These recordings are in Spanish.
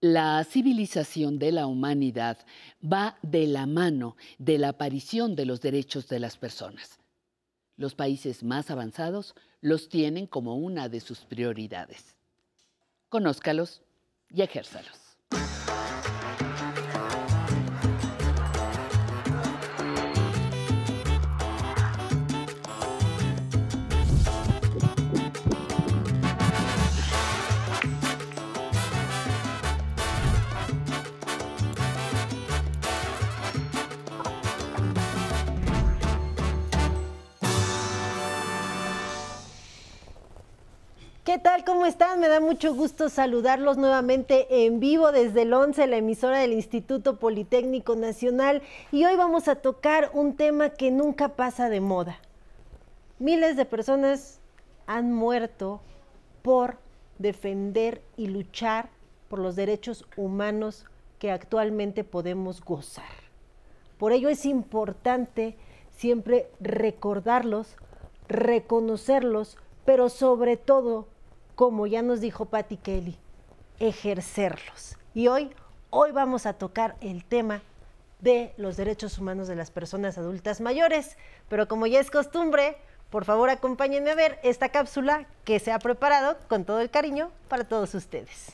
La civilización de la humanidad va de la mano de la aparición de los derechos de las personas. Los países más avanzados los tienen como una de sus prioridades. Conózcalos y ejérzalos. ¿Qué tal? ¿Cómo están? Me da mucho gusto saludarlos nuevamente en vivo desde el 11, la emisora del Instituto Politécnico Nacional. Y hoy vamos a tocar un tema que nunca pasa de moda. Miles de personas han muerto por defender y luchar por los derechos humanos que actualmente podemos gozar. Por ello es importante siempre recordarlos, reconocerlos, pero sobre todo como ya nos dijo Patty Kelly, ejercerlos. Y hoy, hoy vamos a tocar el tema de los derechos humanos de las personas adultas mayores. Pero como ya es costumbre, por favor acompáñenme a ver esta cápsula que se ha preparado con todo el cariño para todos ustedes.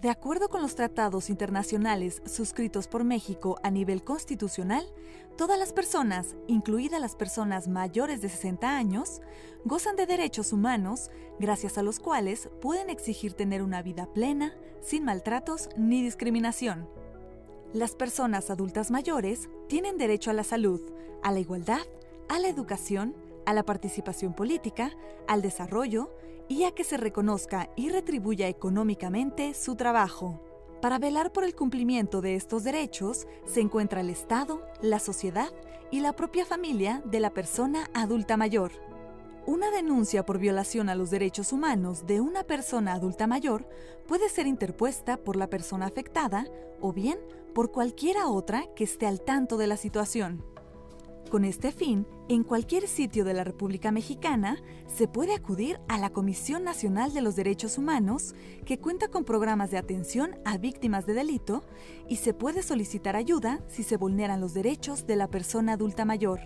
De acuerdo con los tratados internacionales suscritos por México a nivel constitucional, todas las personas, incluidas las personas mayores de 60 años, gozan de derechos humanos gracias a los cuales pueden exigir tener una vida plena, sin maltratos ni discriminación. Las personas adultas mayores tienen derecho a la salud, a la igualdad, a la educación, a la participación política, al desarrollo y a que se reconozca y retribuya económicamente su trabajo. Para velar por el cumplimiento de estos derechos se encuentra el Estado, la sociedad y la propia familia de la persona adulta mayor. Una denuncia por violación a los derechos humanos de una persona adulta mayor puede ser interpuesta por la persona afectada o bien por cualquiera otra que esté al tanto de la situación. Con este fin, en cualquier sitio de la República Mexicana se puede acudir a la Comisión Nacional de los Derechos Humanos, que cuenta con programas de atención a víctimas de delito, y se puede solicitar ayuda si se vulneran los derechos de la persona adulta mayor.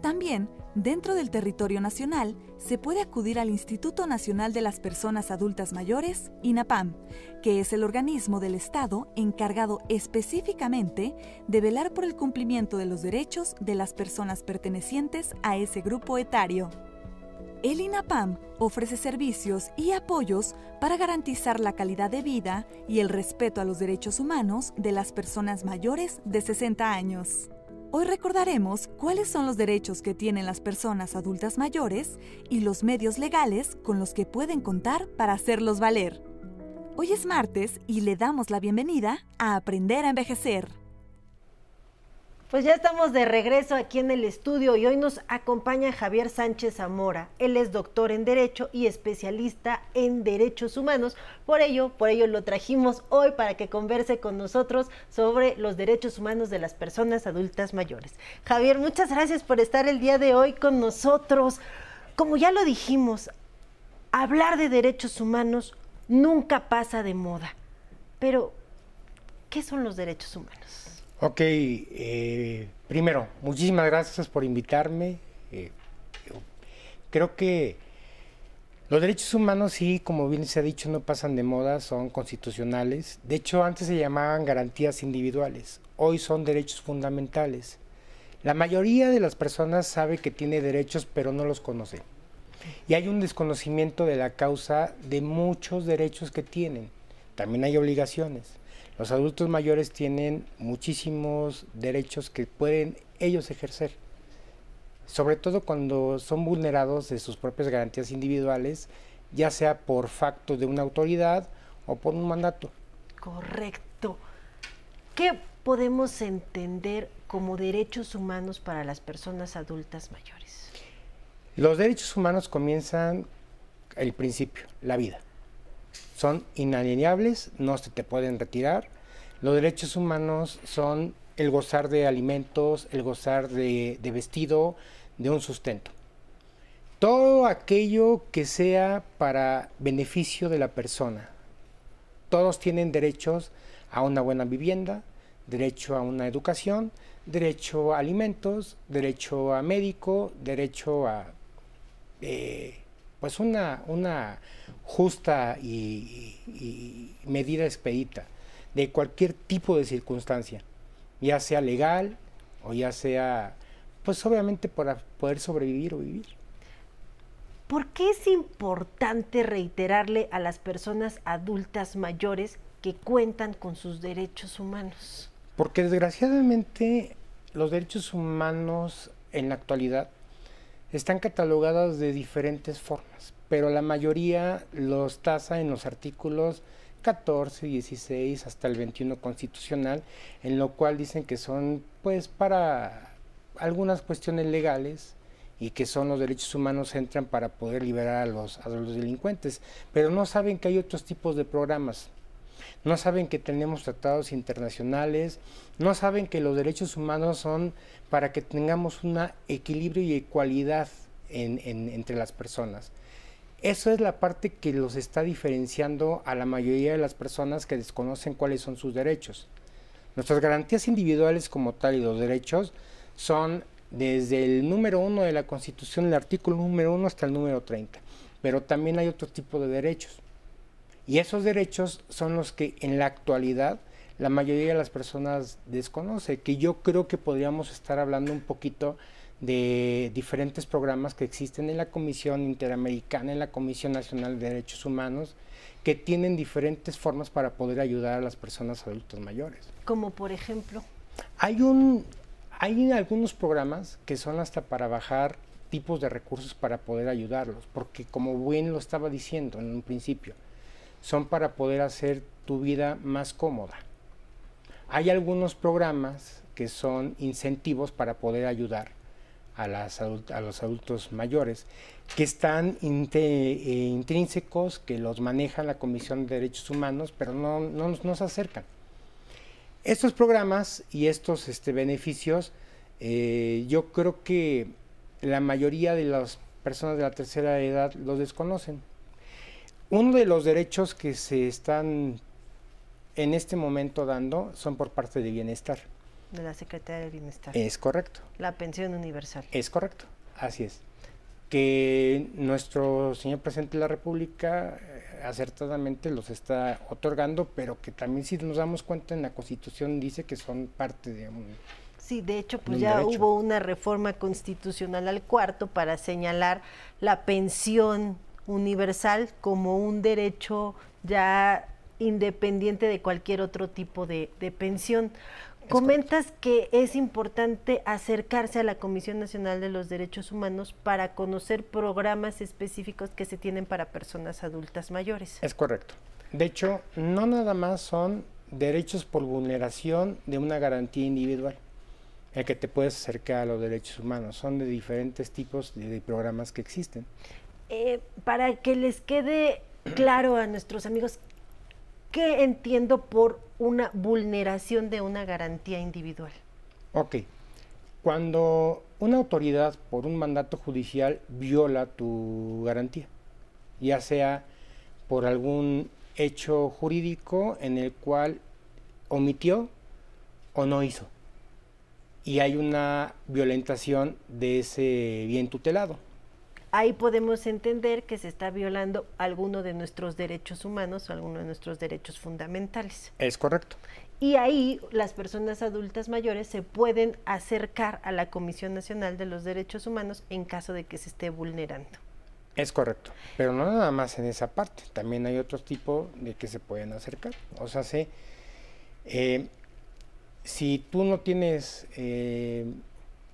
También, dentro del territorio nacional, se puede acudir al Instituto Nacional de las Personas Adultas Mayores, INAPAM, que es el organismo del Estado encargado específicamente de velar por el cumplimiento de los derechos de las personas pertenecientes a ese grupo etario. El INAPAM ofrece servicios y apoyos para garantizar la calidad de vida y el respeto a los derechos humanos de las personas mayores de 60 años. Hoy recordaremos cuáles son los derechos que tienen las personas adultas mayores y los medios legales con los que pueden contar para hacerlos valer. Hoy es martes y le damos la bienvenida a Aprender a Envejecer. Pues ya estamos de regreso aquí en el estudio y hoy nos acompaña Javier Sánchez Zamora. Él es doctor en Derecho y especialista en Derechos Humanos. Por ello, por ello lo trajimos hoy para que converse con nosotros sobre los derechos humanos de las personas adultas mayores. Javier, muchas gracias por estar el día de hoy con nosotros. Como ya lo dijimos, hablar de derechos humanos nunca pasa de moda. Pero, ¿qué son los derechos humanos? Ok, eh, primero, muchísimas gracias por invitarme. Eh, creo que los derechos humanos, sí, como bien se ha dicho, no pasan de moda, son constitucionales. De hecho, antes se llamaban garantías individuales, hoy son derechos fundamentales. La mayoría de las personas sabe que tiene derechos, pero no los conoce. Y hay un desconocimiento de la causa de muchos derechos que tienen. También hay obligaciones. Los adultos mayores tienen muchísimos derechos que pueden ellos ejercer, sobre todo cuando son vulnerados de sus propias garantías individuales, ya sea por facto de una autoridad o por un mandato. Correcto. ¿Qué podemos entender como derechos humanos para las personas adultas mayores? Los derechos humanos comienzan el principio, la vida son inalienables, no se te pueden retirar. Los derechos humanos son el gozar de alimentos, el gozar de, vestido, de un sustento. Todo aquello que sea para beneficio de la persona. Todos tienen derechos a una buena vivienda, derecho a una educación, derecho a alimentos, derecho a médico, derecho a eh, pues una, una justa y, y, medida expedita de cualquier tipo de circunstancia, ya sea legal o ya sea, pues obviamente para poder sobrevivir o vivir. ¿Por qué es importante reiterarle a las personas adultas mayores que cuentan con sus derechos humanos? Porque desgraciadamente los derechos humanos en la actualidad están catalogados de diferentes formas, pero la mayoría los tasa en los artículos 14, 16 hasta el 21 constitucional, en lo cual dicen que son pues para algunas cuestiones legales y que son los derechos humanos entran para poder liberar a los, a los delincuentes, pero no saben que hay otros tipos de programas, no saben que tenemos tratados internacionales, no saben que los derechos humanos son para que tengamos un equilibrio y ecualidad entre las personas. Eso es la parte que los está diferenciando a la mayoría de las personas que desconocen cuáles son sus derechos. Nuestras garantías individuales como tal y los derechos son desde el número uno de la Constitución, el artículo número uno hasta el número 30. Pero también hay otro tipo de derechos. Y esos derechos son los que en la actualidad la mayoría de las personas desconoce, que yo creo que podríamos estar hablando un poquito de diferentes programas que existen en la Comisión Interamericana, en la Comisión Nacional de Derechos Humanos, que tienen diferentes formas para poder ayudar a las personas adultas mayores. Como por ejemplo. Hay un hay algunos programas que son hasta para bajar tipos de recursos para poder ayudarlos, porque como bien lo estaba diciendo en un principio, son para poder hacer tu vida más cómoda. Hay algunos programas que son incentivos para poder ayudar a, los adultos mayores, que están eh, intrínsecos, que los maneja la Comisión de Derechos Humanos, pero no, no nos acercan. Estos programas y estos este, beneficios, eh, yo creo que la mayoría de las personas de la tercera edad los desconocen. Uno de los derechos que se están en este momento dando son por parte de bienestar. De la Secretaría de Bienestar. Es correcto. La pensión universal. Es correcto, así es. Que nuestro señor presidente de la República eh, acertadamente los está otorgando, pero que también si nos damos cuenta en la Constitución dice que son parte de un... Sí, de hecho, pues ya hubo una reforma constitucional al cuarto para señalar la pensión universal como un derecho ya independiente de cualquier otro tipo de, pensión. Comentas que es importante acercarse a la Comisión Nacional de los Derechos Humanos para conocer programas específicos que se tienen para personas adultas mayores. Es correcto. De hecho, no nada más son derechos por vulneración de una garantía individual el que te puedes acercar a los derechos humanos. Son de diferentes tipos de programas que existen. Eh, para que les quede claro a nuestros amigos, ¿qué entiendo por una vulneración de una garantía individual? Ok. Cuando una autoridad por un mandato judicial viola tu garantía, ya sea por algún hecho jurídico en el cual omitió o no hizo, y hay una violentación de ese bien tutelado ahí podemos entender que se está violando alguno de nuestros derechos humanos o alguno de nuestros derechos fundamentales. Es correcto. Y ahí las personas adultas mayores se pueden acercar a la Comisión Nacional de los Derechos Humanos en caso de que se esté vulnerando. Es correcto, pero no nada más en esa parte, también hay otros tipos de que se pueden acercar. O sea, sé, eh, si tú no tienes eh,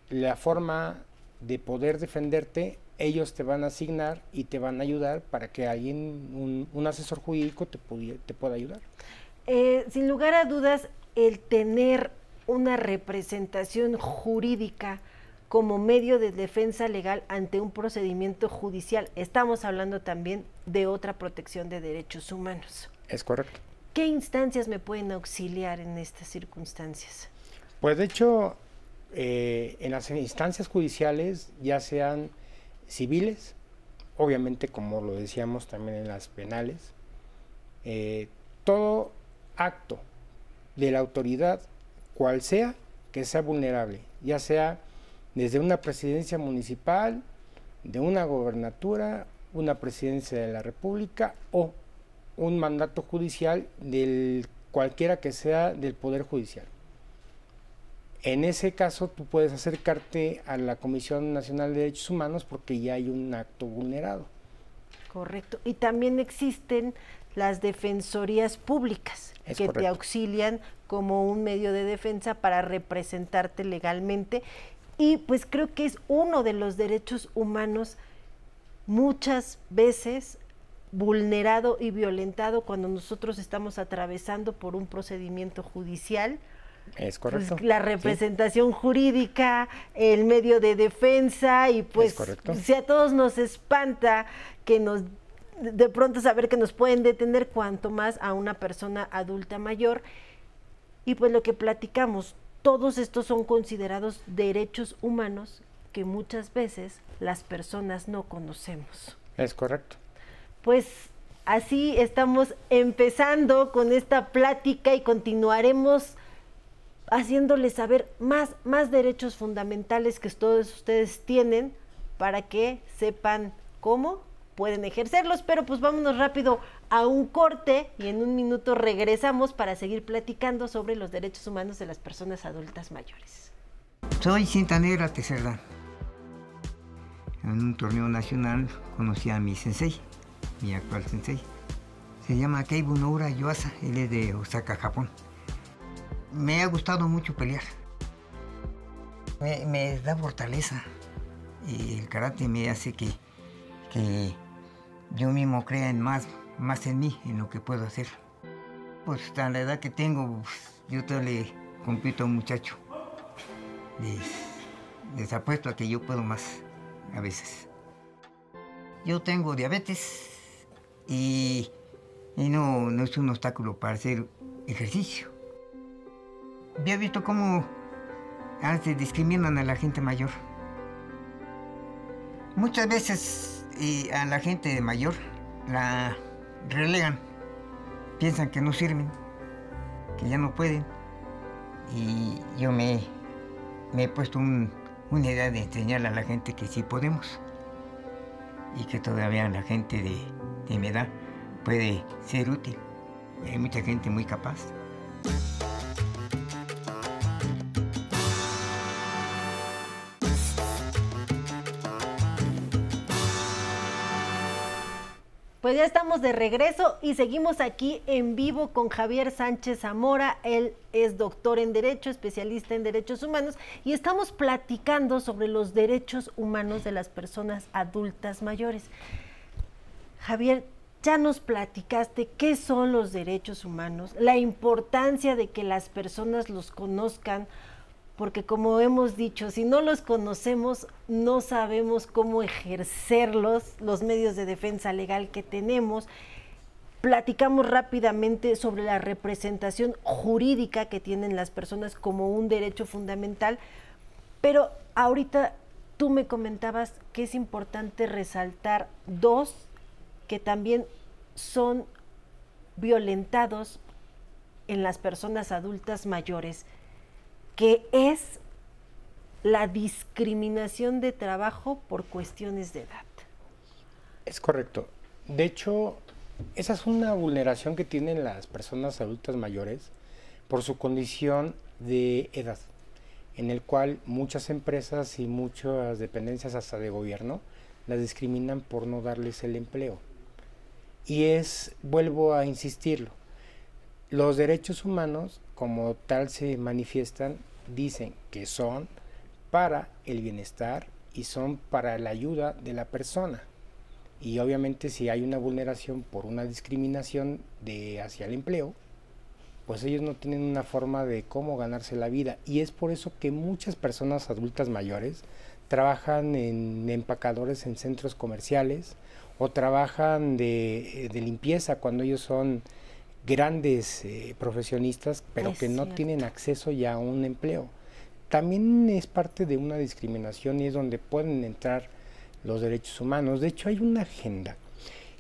la forma de poder defenderte, ellos te van a asignar y te van a ayudar para que alguien, un, asesor jurídico te, te pueda ayudar. Eh, sin lugar a dudas, el tener una representación jurídica como medio de defensa legal ante un procedimiento judicial, estamos hablando también de otra protección de derechos humanos. Es correcto. ¿Qué instancias me pueden auxiliar en estas circunstancias? Pues de hecho, eh, en las instancias judiciales, ya sean civiles obviamente como lo decíamos también en las penales, eh, todo acto de la autoridad, cual sea, que sea vulnerable, ya sea desde una presidencia municipal, de una gobernatura, una presidencia de la República o un mandato judicial del cualquiera que sea del Poder Judicial. En ese caso, tú puedes acercarte a la Comisión Nacional de Derechos Humanos porque ya hay un acto vulnerado. Correcto. Y también existen las defensorías públicas que te auxilian como un medio de defensa para representarte legalmente. Y pues creo que es uno de los derechos humanos muchas veces vulnerado y violentado cuando nosotros estamos atravesando por un procedimiento judicial. Es pues, correcto. la representación jurídica, el medio de defensa y pues si a todos nos espanta que nos de pronto saber que nos pueden detener cuanto más a una persona adulta mayor. Y pues lo que platicamos, todos estos son considerados derechos humanos que muchas veces las personas no conocemos. Es correcto. Pues así estamos empezando con esta plática y continuaremos haciéndoles saber más, más derechos fundamentales que todos ustedes tienen para que sepan cómo pueden ejercerlos, pero pues vámonos rápido a un corte y en un minuto regresamos para seguir platicando sobre los derechos humanos de las personas adultas mayores. Soy Cinta Negra Tecerda. En un torneo nacional conocí a mi sensei, mi actual sensei. Se llama Keibu Noura Yuasa, él es de Osaka, Japón. Me ha gustado mucho pelear. Me, da fortaleza. Y el karate me hace que, que yo mismo crea en más, más en mí, en lo que puedo hacer. Pues a la edad que tengo, pues, yo todavía le compito a un muchacho. Les, apuesto a que yo puedo más a veces. Yo tengo diabetes y, no, no es un obstáculo para hacer ejercicio. Había visto cómo antes discriminan a la gente mayor. Muchas veces a la gente mayor la relegan. Piensan que no sirven, que ya no pueden. Y yo me, he puesto una idea de enseñarle a la gente que sí podemos. Y que todavía la gente de mi edad puede ser útil. Hay mucha gente muy capaz. Ya estamos de regreso y seguimos aquí en vivo con Javier Sánchez Zamora. Él es doctor en Derecho, especialista en Derechos Humanos y estamos platicando sobre los derechos humanos de las personas adultas mayores. Javier, ya nos platicaste qué son los derechos humanos, la importancia de que las personas los conozcan, porque como hemos dicho, si no los conocemos, no sabemos cómo ejercerlos, los medios de defensa legal que tenemos. Platicamos rápidamente sobre la representación jurídica que tienen las personas como un derecho fundamental, pero ahorita tú me comentabas que es importante resaltar dos que también son violentados en las personas adultas mayores que es la discriminación de trabajo por cuestiones de edad. Es correcto. De hecho, esa es una vulneración que tienen las personas adultas mayores por su condición de edad, en el cual muchas empresas y muchas dependencias hasta de gobierno las discriminan por no darles el empleo. Y es, vuelvo a insistirlo, los derechos humanos como tal se manifiestan dicen que son para el bienestar y son para la ayuda de la persona. Y obviamente si hay una vulneración por una discriminación de hacia el empleo, pues ellos no tienen una forma de cómo ganarse la vida. Y es por eso que muchas personas adultas mayores trabajan en empacadores en centros comerciales o trabajan de, limpieza cuando ellos son grandes eh, profesionistas, pero que no tienen acceso ya a un empleo. También es parte de una discriminación y es donde pueden entrar los derechos humanos. De hecho, hay una agenda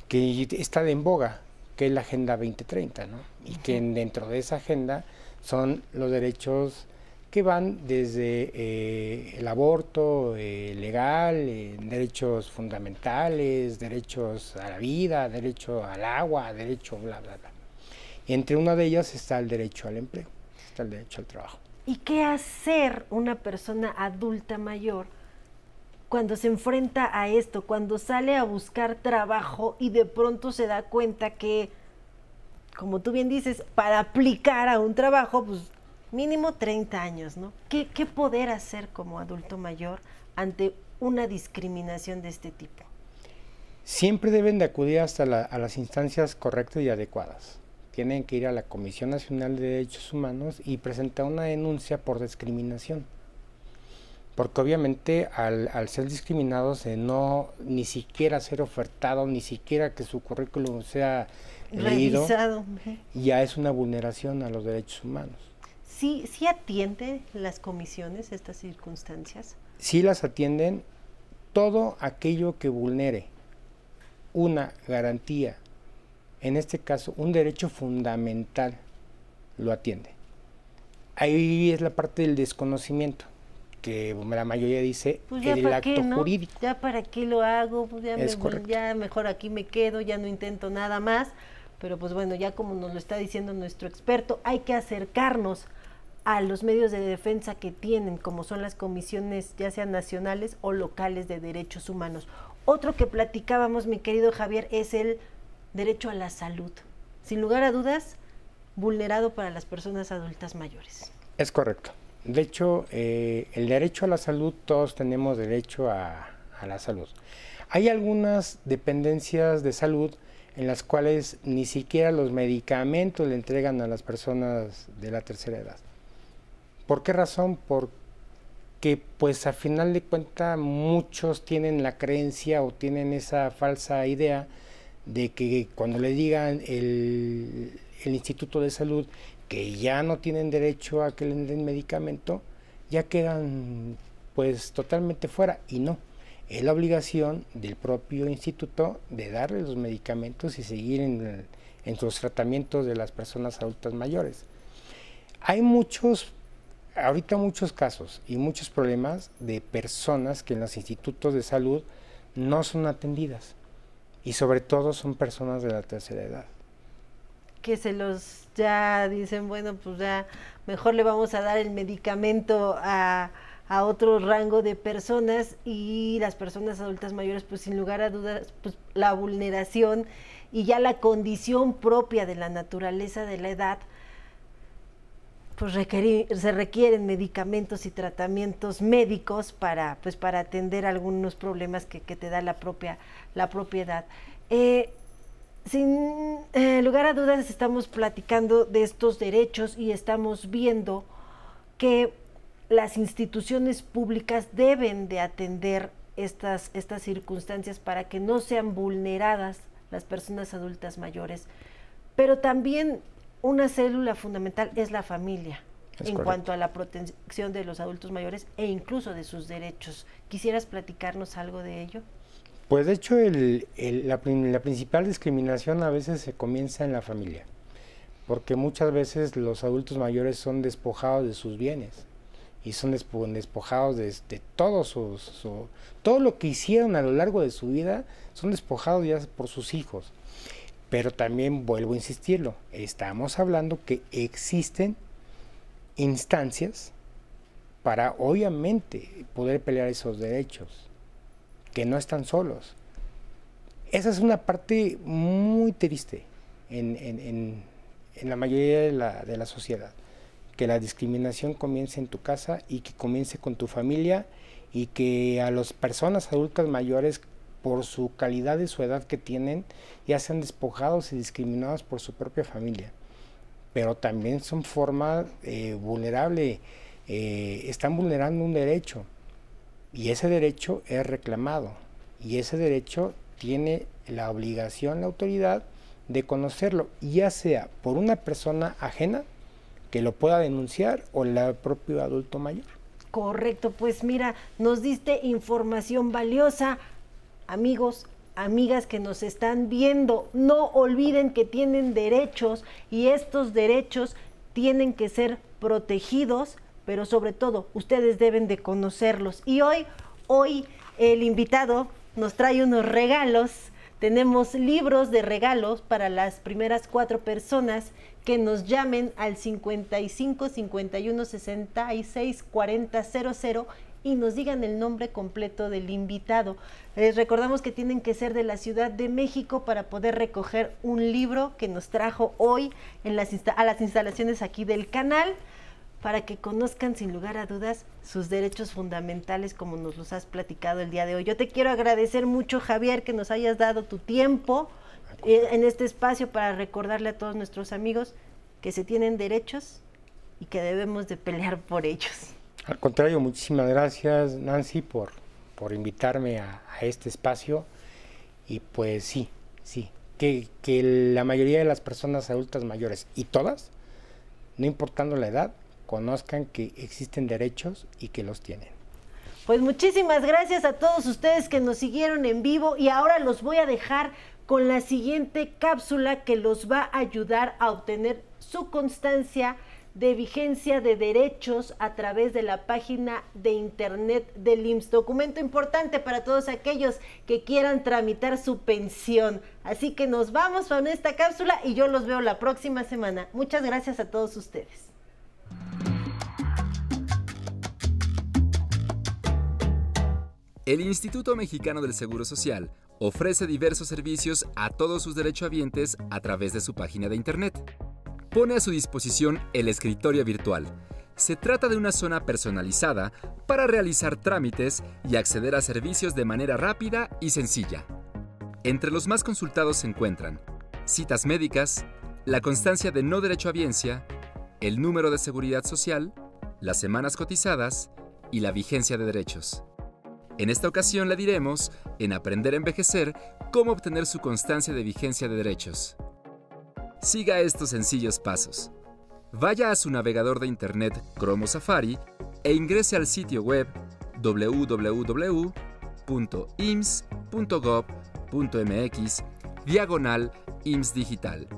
que está en boga, que es la Agenda 2030, ¿no? Y que dentro de esa agenda son los derechos que van desde eh, el aborto eh, legal, eh, derechos fundamentales, derechos a la vida, derecho al agua, derecho bla, bla, bla. Entre una de ellas está el derecho al empleo, está el derecho al trabajo. ¿Y qué hacer una persona adulta mayor cuando se enfrenta a esto, cuando sale a buscar trabajo y de pronto se da cuenta que, como tú bien dices, para aplicar a un trabajo, pues mínimo 30 años, ¿no? ¿Qué, poder hacer como adulto mayor ante una discriminación de este tipo? Siempre deben de acudir hasta a las instancias correctas y adecuadas. Tienen que ir a la Comisión Nacional de Derechos Humanos y presentar una denuncia por discriminación porque obviamente al, ser discriminados, no ni siquiera ser ofertado, ni siquiera que su currículum sea leído, ya es una vulneración a los derechos humanos. ¿Sí, ¿Sí atienden las comisiones estas circunstancias? Sí las atienden todo aquello que vulnere una garantía, en este caso un derecho fundamental, lo atiende. Ahí es la parte del desconocimiento que la mayoría dice pues el acto jurídico. Ya para qué lo hago, pues ya, ya mejor aquí me quedo, ya no intento nada más. Pero pues bueno, ya como nos lo está diciendo nuestro experto, hay que acercarnos a los medios de defensa que tienen, como son las comisiones ya sean nacionales o locales de derechos humanos. Otro que platicábamos, mi querido Javier, es el derecho a la salud. Sin lugar a dudas, vulnerado para las personas adultas mayores. Es correcto. De hecho, eh, el derecho a la salud, todos tenemos derecho a, la salud. Hay algunas dependencias de salud en las cuales ni siquiera los medicamentos le entregan a las personas de la tercera edad. ¿Por qué razón? Porque pues a final de cuentas muchos tienen la creencia o tienen esa falsa idea de que cuando le digan el, el Instituto de Salud que ya no tienen derecho a que le den medicamento, ya quedan pues totalmente fuera y no. Es la obligación del propio instituto de darle los medicamentos y seguir en, en sus tratamientos de las personas adultas mayores. Hay muchos, ahorita muchos casos y muchos problemas de personas que en los institutos de salud no son atendidas y sobre todo son personas de la tercera edad. Que se los ya dicen, bueno, pues ya mejor le vamos a dar el medicamento a, a otro rango de personas y las personas adultas mayores, pues sin lugar a dudas, pues la vulneración y ya la condición propia de la naturaleza de la edad, pues se requieren medicamentos y tratamientos médicos para, pues para atender algunos problemas que, que te da la propia, la propiedad. Eh, sin eh, lugar a dudas estamos platicando de estos derechos y estamos viendo que las instituciones públicas deben de atender estas, estas circunstancias para que no sean vulneradas las personas adultas mayores. Pero también una célula fundamental es la familia en cuanto a la protección de los adultos mayores e incluso de sus derechos. ¿Quisieras platicarnos algo de ello? Pues de hecho la, principal discriminación a veces se comienza en la familia, porque muchas veces los adultos mayores son despojados de sus bienes y son despojados de, todo su, todo lo que hicieron a lo largo de su vida, son despojados ya por sus hijos. Pero también vuelvo a insistirlo, estamos hablando que existen instancias para obviamente poder pelear esos derechos que no están solos. Esa es una parte muy triste en, la mayoría de la, de la, sociedad, que la discriminación comience en tu casa y que comience con tu familia y que a las personas adultas mayores por su calidad y su edad que tienen ya sean despojados y discriminados por su propia familia. Pero también son formas eh, vulnerables, eh, están vulnerando un derecho y ese derecho es reclamado y ese derecho tiene la obligación, la autoridad de conocerlo, ya sea por una persona ajena que lo pueda denunciar o el propio adulto mayor. Correcto, pues mira, nos diste información valiosa. Amigos, amigas que nos están viendo, no olviden que tienen derechos y estos derechos tienen que ser protegidos, pero sobre todo ustedes deben de conocerlos. Y hoy, hoy el invitado nos trae unos regalos. Tenemos libros de regalos para las primeras cuatro personas que nos llamen al 55 51 66 40 00 y nos digan el nombre completo del invitado. Les recordamos que tienen que ser de la Ciudad de México para poder recoger un libro que nos trajo hoy en las a las instalaciones aquí del canal para que conozcan sin lugar a dudas sus derechos fundamentales como nos los has platicado el día de hoy. Yo te quiero agradecer mucho, Javier, que nos hayas dado tu tiempo eh, en este espacio para recordarle a todos nuestros amigos que se tienen derechos y que debemos de pelear por ellos. Al contrario, muchísimas gracias Nancy por, por invitarme a, este espacio y pues sí, sí, que, que la mayoría de las personas adultas mayores y todas, no importando la edad, conozcan que existen derechos y que los tienen. Pues muchísimas gracias a todos ustedes que nos siguieron en vivo y ahora los voy a dejar con la siguiente cápsula que los va a ayudar a obtener su constancia de vigencia de derechos a través de la página de internet del IMSS. Documento importante para todos aquellos que quieran tramitar su pensión. Así que nos vamos con esta cápsula y yo los veo la próxima semana. Muchas gracias a todos ustedes. El Instituto Mexicano del Seguro Social ofrece diversos servicios a todos sus derechohabientes a través de su página de internet pone a su disposición el escritorio virtual. Se trata de una zona personalizada para realizar trámites y acceder a servicios de manera rápida y sencilla. Entre los más consultados se encuentran citas médicas, la constancia de no derecho a biencia, el número de seguridad social, las semanas cotizadas y la vigencia de derechos. En esta ocasión le diremos, en Aprender a Envejecer, cómo obtener su constancia de vigencia de derechos. Siga estos sencillos pasos. Vaya a su navegador de Internet Chrome Safari e ingrese al sitio web www.ims.gov.mx diagonal IMSS Digital.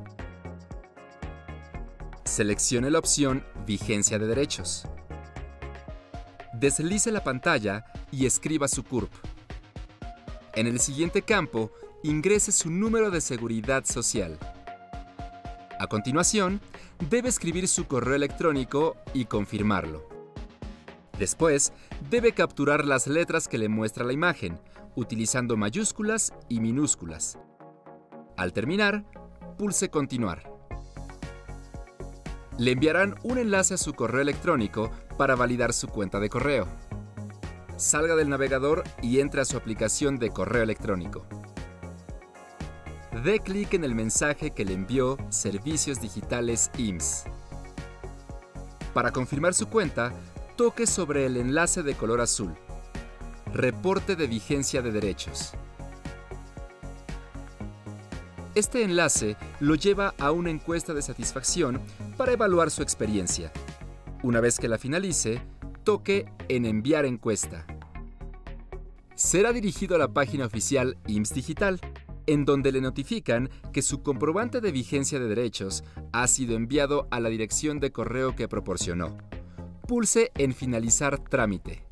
Seleccione la opción Vigencia de Derechos. Deslice la pantalla y escriba su CURP. En el siguiente campo, ingrese su número de seguridad social. A continuación, debe escribir su correo electrónico y confirmarlo. Después, debe capturar las letras que le muestra la imagen, utilizando mayúsculas y minúsculas. Al terminar, pulse Continuar. Le enviarán un enlace a su correo electrónico para validar su cuenta de correo. Salga del navegador y entre a su aplicación de correo electrónico dé clic en el mensaje que le envió Servicios Digitales IMSS. Para confirmar su cuenta, toque sobre el enlace de color azul. Reporte de vigencia de derechos. Este enlace lo lleva a una encuesta de satisfacción para evaluar su experiencia. Una vez que la finalice, toque en Enviar encuesta. Será dirigido a la página oficial IMSS Digital en donde le notifican que su comprobante de vigencia de derechos ha sido enviado a la dirección de correo que proporcionó. Pulse en Finalizar trámite.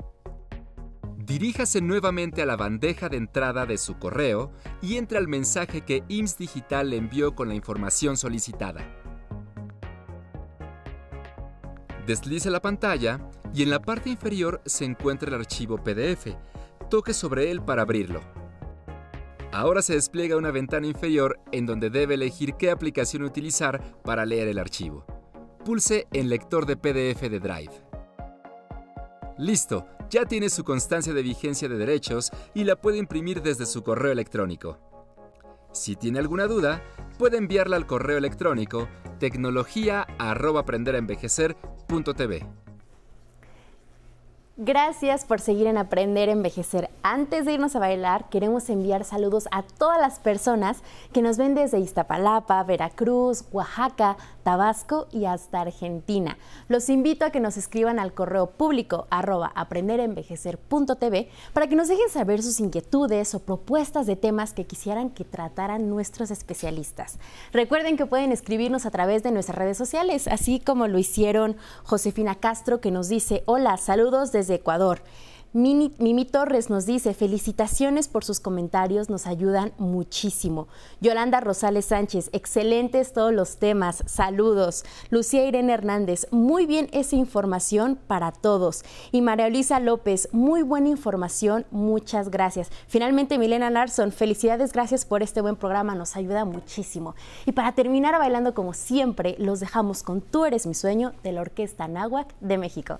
Diríjase nuevamente a la bandeja de entrada de su correo y entre al mensaje que IMSS Digital le envió con la información solicitada. Deslice la pantalla y en la parte inferior se encuentra el archivo PDF. Toque sobre él para abrirlo. Ahora se despliega una ventana inferior en donde debe elegir qué aplicación utilizar para leer el archivo. Pulse en Lector de PDF de Drive. Listo, ya tiene su constancia de vigencia de derechos y la puede imprimir desde su correo electrónico. Si tiene alguna duda, puede enviarla al correo electrónico tecnología.aprenderenvejecer.tv. Gracias por seguir en Aprender a Envejecer. Antes de irnos a bailar, queremos enviar saludos a todas las personas que nos ven desde Iztapalapa, Veracruz, Oaxaca, Tabasco y hasta Argentina. Los invito a que nos escriban al correo público aprenderenvejecer.tv para que nos dejen saber sus inquietudes o propuestas de temas que quisieran que trataran nuestros especialistas. Recuerden que pueden escribirnos a través de nuestras redes sociales, así como lo hicieron Josefina Castro que nos dice, hola, saludos desde Ecuador. Mimi, Torres nos dice, felicitaciones por sus comentarios, nos ayudan muchísimo. Yolanda Rosales Sánchez, excelentes todos los temas, saludos. Lucía Irene Hernández, muy bien esa información para todos. Y María Luisa López, muy buena información, muchas gracias. Finalmente, Milena Larson, felicidades, gracias por este buen programa, nos ayuda muchísimo. Y para terminar bailando como siempre, los dejamos con Tú eres mi sueño de la Orquesta Náhuac de México.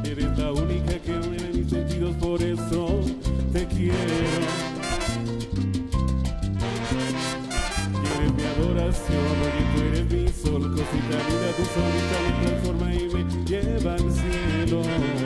linda, tu solita me transforma y me lleva al cielo.